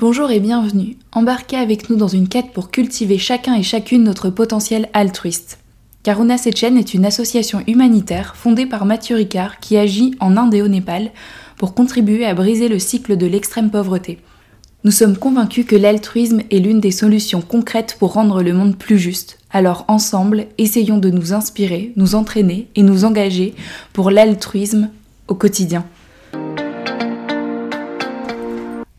Bonjour et bienvenue. Embarquez avec nous dans une quête pour cultiver chacun et chacune notre potentiel altruiste. Karuna Sechen est une association humanitaire fondée par Mathieu Ricard qui agit en Inde et au Népal pour contribuer à briser le cycle de l'extrême pauvreté. Nous sommes convaincus que l'altruisme est l'une des solutions concrètes pour rendre le monde plus juste. Alors ensemble, essayons de nous inspirer, nous entraîner et nous engager pour l'altruisme au quotidien.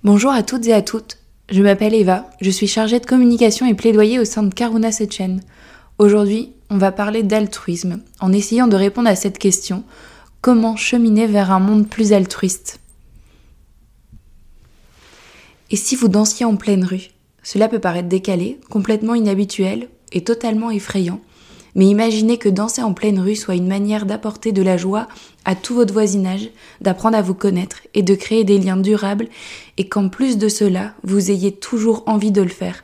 Bonjour à toutes et à toutes. Je m'appelle Eva, je suis chargée de communication et plaidoyer au sein de Karuna Sechen. Aujourd'hui, on va parler d'altruisme en essayant de répondre à cette question comment cheminer vers un monde plus altruiste? Et si vous dansiez en pleine rue? Cela peut paraître décalé, complètement inhabituel et totalement effrayant. Mais imaginez que danser en pleine rue soit une manière d'apporter de la joie à tout votre voisinage, d'apprendre à vous connaître et de créer des liens durables et qu'en plus de cela, vous ayez toujours envie de le faire.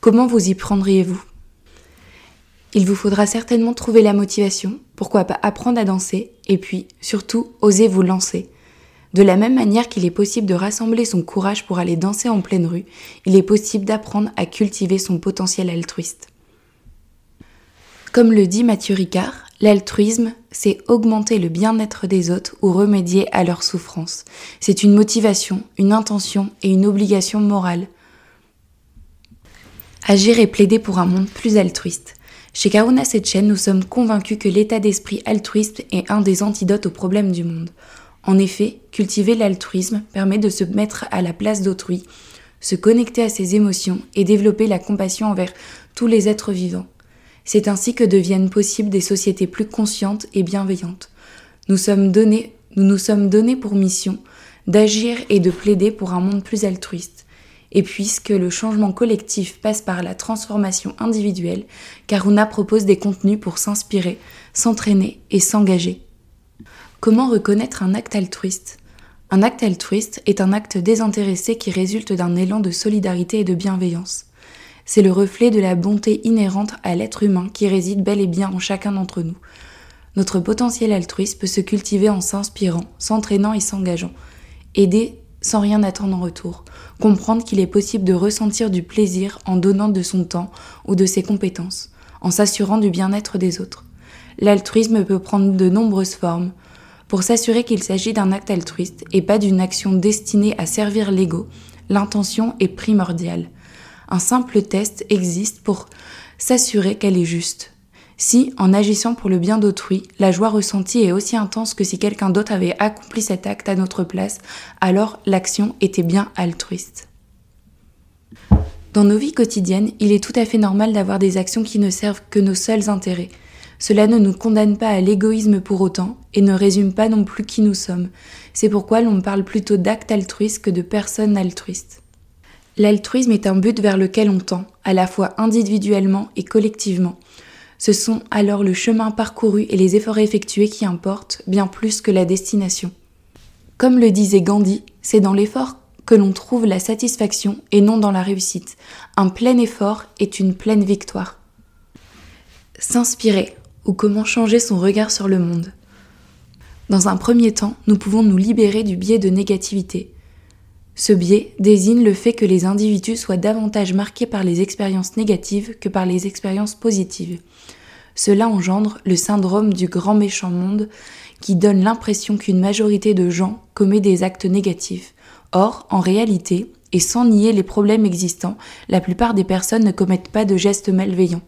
Comment vous y prendriez-vous? Il vous faudra certainement trouver la motivation, pourquoi pas apprendre à danser et puis surtout oser vous lancer. De la même manière qu'il est possible de rassembler son courage pour aller danser en pleine rue, il est possible d'apprendre à cultiver son potentiel altruiste. Comme le dit Mathieu Ricard, l'altruisme, c'est augmenter le bien-être des autres ou remédier à leur souffrance. C'est une motivation, une intention et une obligation morale. Agir et plaider pour un monde plus altruiste. Chez Karuna Sechen, nous sommes convaincus que l'état d'esprit altruiste est un des antidotes aux problèmes du monde. En effet, cultiver l'altruisme permet de se mettre à la place d'autrui, se connecter à ses émotions et développer la compassion envers tous les êtres vivants. C'est ainsi que deviennent possibles des sociétés plus conscientes et bienveillantes. Nous nous nous sommes donnés pour mission d'agir et de plaider pour un monde plus altruiste. Et puisque le changement collectif passe par la transformation individuelle, Karuna propose des contenus pour s'inspirer, s'entraîner et s'engager. Comment reconnaître un acte altruiste? Un acte altruiste est un acte désintéressé qui résulte d'un élan de solidarité et de bienveillance c'est le reflet de la bonté inhérente à l'être humain qui réside bel et bien en chacun d'entre nous. Notre potentiel altruiste peut se cultiver en s'inspirant, s'entraînant et s'engageant. Aider sans rien attendre en retour. Comprendre qu'il est possible de ressentir du plaisir en donnant de son temps ou de ses compétences, en s'assurant du bien-être des autres. L'altruisme peut prendre de nombreuses formes. Pour s'assurer qu'il s'agit d'un acte altruiste et pas d'une action destinée à servir l'ego, l'intention est primordiale un simple test existe pour s'assurer qu'elle est juste. Si, en agissant pour le bien d'autrui, la joie ressentie est aussi intense que si quelqu'un d'autre avait accompli cet acte à notre place, alors l'action était bien altruiste. Dans nos vies quotidiennes, il est tout à fait normal d'avoir des actions qui ne servent que nos seuls intérêts. Cela ne nous condamne pas à l'égoïsme pour autant et ne résume pas non plus qui nous sommes. C'est pourquoi l'on parle plutôt d'actes altruistes que de personnes altruistes. L'altruisme est un but vers lequel on tend, à la fois individuellement et collectivement. Ce sont alors le chemin parcouru et les efforts effectués qui importent, bien plus que la destination. Comme le disait Gandhi, c'est dans l'effort que l'on trouve la satisfaction et non dans la réussite. Un plein effort est une pleine victoire. S'inspirer ou comment changer son regard sur le monde. Dans un premier temps, nous pouvons nous libérer du biais de négativité, ce biais désigne le fait que les individus soient davantage marqués par les expériences négatives que par les expériences positives. Cela engendre le syndrome du grand méchant monde qui donne l'impression qu'une majorité de gens commet des actes négatifs. Or, en réalité, et sans nier les problèmes existants, la plupart des personnes ne commettent pas de gestes malveillants.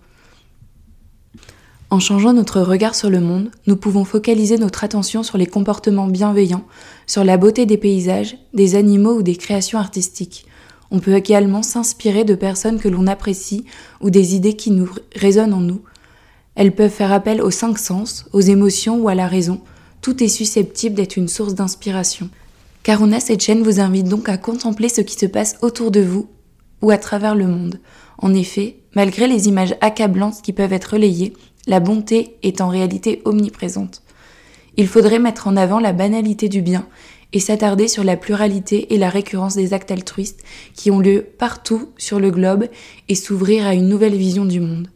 En changeant notre regard sur le monde, nous pouvons focaliser notre attention sur les comportements bienveillants, sur la beauté des paysages, des animaux ou des créations artistiques. On peut également s'inspirer de personnes que l'on apprécie ou des idées qui nous résonnent en nous. Elles peuvent faire appel aux cinq sens, aux émotions ou à la raison. Tout est susceptible d'être une source d'inspiration. Karuna chaîne vous invite donc à contempler ce qui se passe autour de vous ou à travers le monde. En effet, malgré les images accablantes qui peuvent être relayées, la bonté est en réalité omniprésente. Il faudrait mettre en avant la banalité du bien et s'attarder sur la pluralité et la récurrence des actes altruistes qui ont lieu partout sur le globe et s'ouvrir à une nouvelle vision du monde.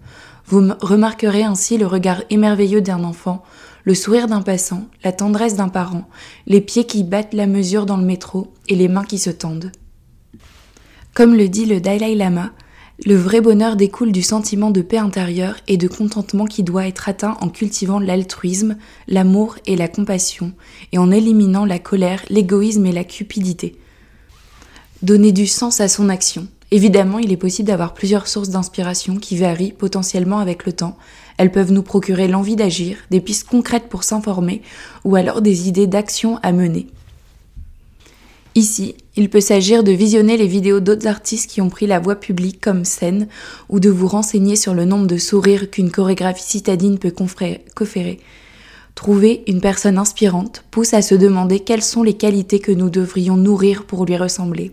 Vous remarquerez ainsi le regard émerveilleux d'un enfant, le sourire d'un passant, la tendresse d'un parent, les pieds qui battent la mesure dans le métro et les mains qui se tendent. Comme le dit le Dalai Lama, le vrai bonheur découle du sentiment de paix intérieure et de contentement qui doit être atteint en cultivant l'altruisme, l'amour et la compassion, et en éliminant la colère, l'égoïsme et la cupidité. Donner du sens à son action. Évidemment, il est possible d'avoir plusieurs sources d'inspiration qui varient potentiellement avec le temps. Elles peuvent nous procurer l'envie d'agir, des pistes concrètes pour s'informer, ou alors des idées d'action à mener. Ici, il peut s'agir de visionner les vidéos d'autres artistes qui ont pris la voie publique comme scène, ou de vous renseigner sur le nombre de sourires qu'une chorégraphie citadine peut conférer. Trouver une personne inspirante pousse à se demander quelles sont les qualités que nous devrions nourrir pour lui ressembler.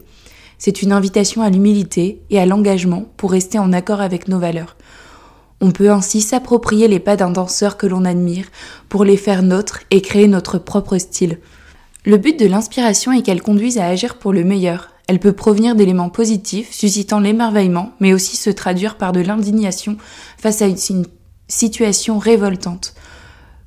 C'est une invitation à l'humilité et à l'engagement pour rester en accord avec nos valeurs. On peut ainsi s'approprier les pas d'un danseur que l'on admire pour les faire nôtres et créer notre propre style. Le but de l'inspiration est qu'elle conduise à agir pour le meilleur. Elle peut provenir d'éléments positifs, suscitant l'émerveillement, mais aussi se traduire par de l'indignation face à une situation révoltante.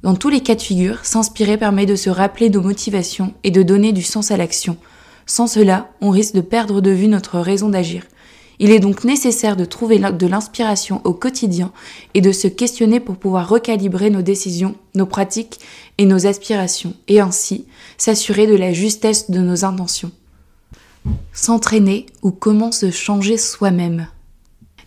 Dans tous les cas de figure, s'inspirer permet de se rappeler nos motivations et de donner du sens à l'action. Sans cela, on risque de perdre de vue notre raison d'agir. Il est donc nécessaire de trouver de l'inspiration au quotidien et de se questionner pour pouvoir recalibrer nos décisions, nos pratiques et nos aspirations, et ainsi s'assurer de la justesse de nos intentions. S'entraîner ou comment se changer soi-même.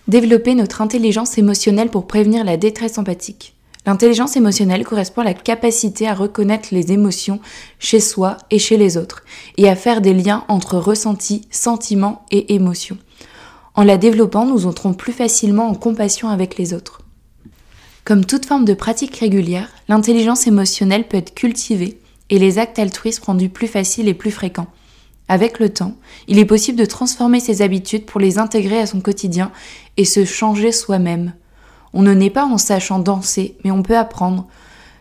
Développer notre intelligence émotionnelle pour prévenir la détresse empathique. L'intelligence émotionnelle correspond à la capacité à reconnaître les émotions chez soi et chez les autres, et à faire des liens entre ressentis, sentiments et émotions. En la développant, nous entrons plus facilement en compassion avec les autres. Comme toute forme de pratique régulière, l'intelligence émotionnelle peut être cultivée et les actes altruistes rendus plus faciles et plus fréquents. Avec le temps, il est possible de transformer ses habitudes pour les intégrer à son quotidien et se changer soi-même. On ne naît pas en sachant danser, mais on peut apprendre.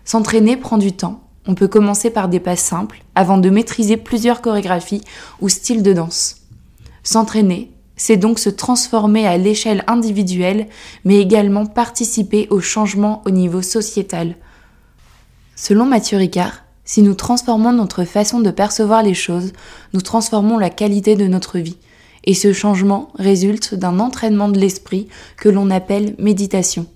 S'entraîner prend du temps. On peut commencer par des pas simples avant de maîtriser plusieurs chorégraphies ou styles de danse. S'entraîner, c'est donc se transformer à l'échelle individuelle, mais également participer au changement au niveau sociétal. Selon Mathieu Ricard, si nous transformons notre façon de percevoir les choses, nous transformons la qualité de notre vie. Et ce changement résulte d'un entraînement de l'esprit que l'on appelle méditation.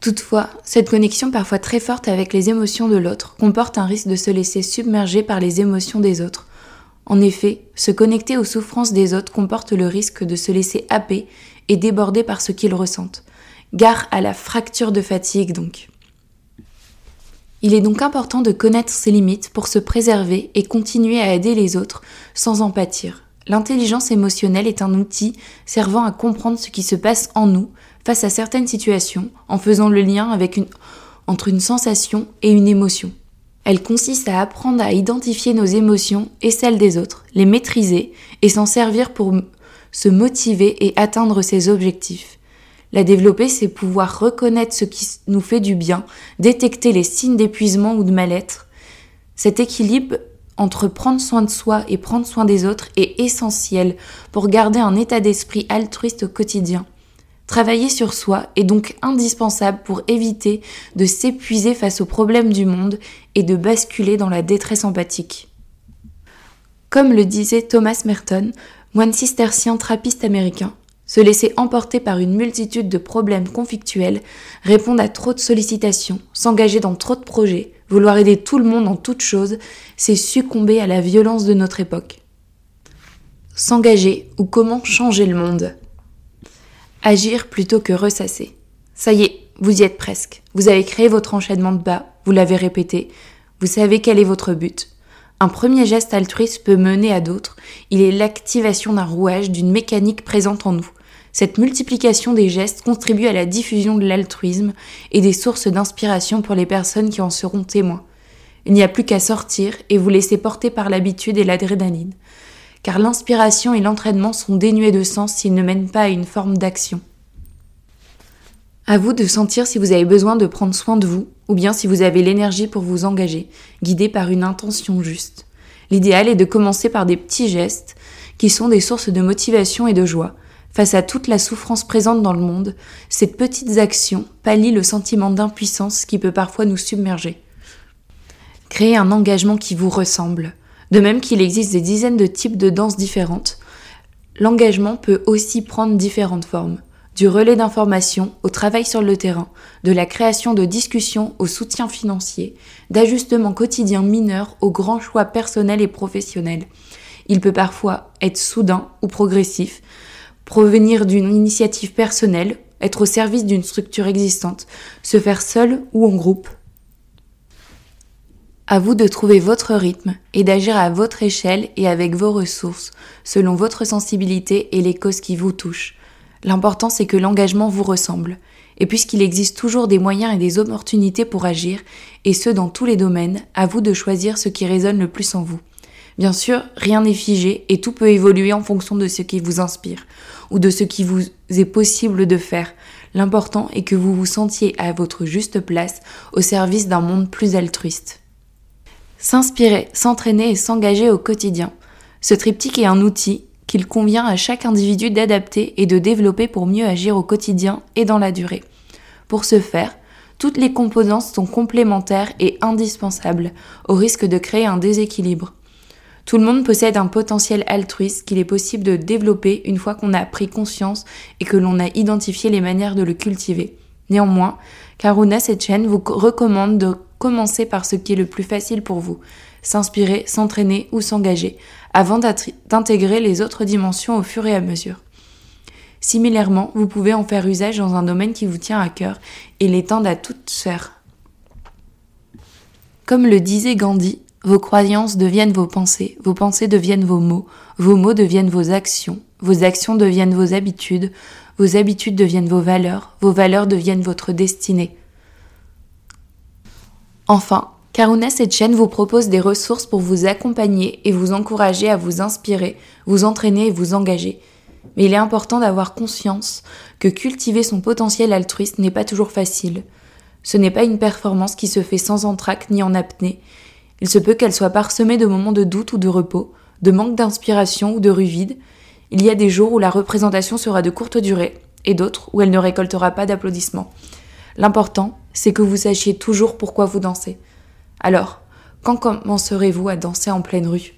Toutefois, cette connexion parfois très forte avec les émotions de l'autre comporte un risque de se laisser submerger par les émotions des autres, en effet, se connecter aux souffrances des autres comporte le risque de se laisser happer et déborder par ce qu'ils ressentent. Gare à la fracture de fatigue donc. Il est donc important de connaître ses limites pour se préserver et continuer à aider les autres sans en pâtir. L'intelligence émotionnelle est un outil servant à comprendre ce qui se passe en nous face à certaines situations en faisant le lien entre une sensation et une émotion. Elle consiste à apprendre à identifier nos émotions et celles des autres, les maîtriser et s'en servir pour se motiver et atteindre ses objectifs. La développer, c'est pouvoir reconnaître ce qui nous fait du bien, détecter les signes d'épuisement ou de mal-être. Cet équilibre entre prendre soin de soi et prendre soin des autres est essentiel pour garder un état d'esprit altruiste au quotidien. Travailler sur soi est donc indispensable pour éviter de s'épuiser face aux problèmes du monde et de basculer dans la détresse empathique. Comme le disait Thomas Merton, moine cistercien trappiste américain, se laisser emporter par une multitude de problèmes conflictuels, répondre à trop de sollicitations, s'engager dans trop de projets, vouloir aider tout le monde en toutes choses, c'est succomber à la violence de notre époque. S'engager ou comment changer le monde? Agir plutôt que ressasser. Ça y est, vous y êtes presque. Vous avez créé votre enchaînement de bas, vous l'avez répété, vous savez quel est votre but. Un premier geste altruiste peut mener à d'autres. Il est l'activation d'un rouage, d'une mécanique présente en nous. Cette multiplication des gestes contribue à la diffusion de l'altruisme et des sources d'inspiration pour les personnes qui en seront témoins. Il n'y a plus qu'à sortir et vous laisser porter par l'habitude et l'adrénaline car l'inspiration et l'entraînement sont dénués de sens s'ils ne mènent pas à une forme d'action. À vous de sentir si vous avez besoin de prendre soin de vous, ou bien si vous avez l'énergie pour vous engager, guidé par une intention juste. L'idéal est de commencer par des petits gestes, qui sont des sources de motivation et de joie. Face à toute la souffrance présente dans le monde, ces petites actions pallient le sentiment d'impuissance qui peut parfois nous submerger. Créez un engagement qui vous ressemble, de même qu'il existe des dizaines de types de danses différentes, L'engagement peut aussi prendre différentes formes. Du relais d'information au travail sur le terrain, de la création de discussions au soutien financier, d'ajustements quotidiens mineurs aux grands choix personnels et professionnels. Il peut parfois être soudain ou progressif, provenir d'une initiative personnelle, être au service d'une structure existante, se faire seul ou en groupe. À vous de trouver votre rythme et d'agir à votre échelle et avec vos ressources, selon votre sensibilité et les causes qui vous touchent. L'important c'est que l'engagement vous ressemble. Et puisqu'il existe toujours des moyens et des opportunités pour agir, et ce dans tous les domaines, à vous de choisir ce qui résonne le plus en vous. Bien sûr, rien n'est figé et tout peut évoluer en fonction de ce qui vous inspire ou de ce qui vous est possible de faire. L'important est que vous vous sentiez à votre juste place au service d'un monde plus altruiste. S'inspirer, s'entraîner et s'engager au quotidien. Ce triptyque est un outil qu'il convient à chaque individu d'adapter et de développer pour mieux agir au quotidien et dans la durée. Pour ce faire, toutes les composantes sont complémentaires et indispensables, au risque de créer un déséquilibre. Tout le monde possède un potentiel altruiste qu'il est possible de développer une fois qu'on a pris conscience et que l'on a identifié les manières de le cultiver. Néanmoins, Karuna Sechen vous recommande de commencer par ce qui est le plus facile pour vous, s'inspirer, s'entraîner ou s'engager, avant d'intégrer les autres dimensions au fur et à mesure. Similairement, vous pouvez en faire usage dans un domaine qui vous tient à cœur et l'étendre à toute sphère. Comme le disait Gandhi, vos croyances deviennent vos pensées, vos pensées deviennent vos mots, vos mots deviennent vos actions, vos actions deviennent vos habitudes, vos habitudes deviennent vos valeurs, vos valeurs deviennent votre destinée. Enfin, Karuna Sechen vous propose des ressources pour vous accompagner et vous encourager à vous inspirer, vous entraîner et vous engager. Mais il est important d'avoir conscience que cultiver son potentiel altruiste n'est pas toujours facile. Ce n'est pas une performance qui se fait sans entraque ni en apnée. Il se peut qu'elle soit parsemée de moments de doute ou de repos, de manque d'inspiration ou de rue vide. Il y a des jours où la représentation sera de courte durée et d'autres où elle ne récoltera pas d'applaudissements. L'important, c'est que vous sachiez toujours pourquoi vous dansez. Alors, quand commencerez-vous à danser en pleine rue?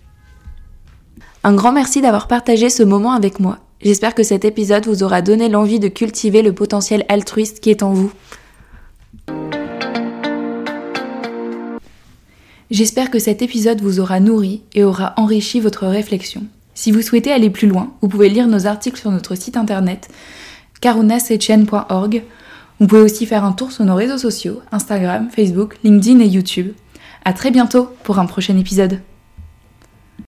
Un grand merci d'avoir partagé ce moment avec moi. J'espère que cet épisode vous aura donné l'envie de cultiver le potentiel altruiste qui est en vous. J'espère que cet épisode vous aura nourri et aura enrichi votre réflexion. Si vous souhaitez aller plus loin, vous pouvez lire nos articles sur notre site internet carunasetchen.org. Vous pouvez aussi faire un tour sur nos réseaux sociaux, Instagram, Facebook, LinkedIn et YouTube. À très bientôt pour un prochain épisode.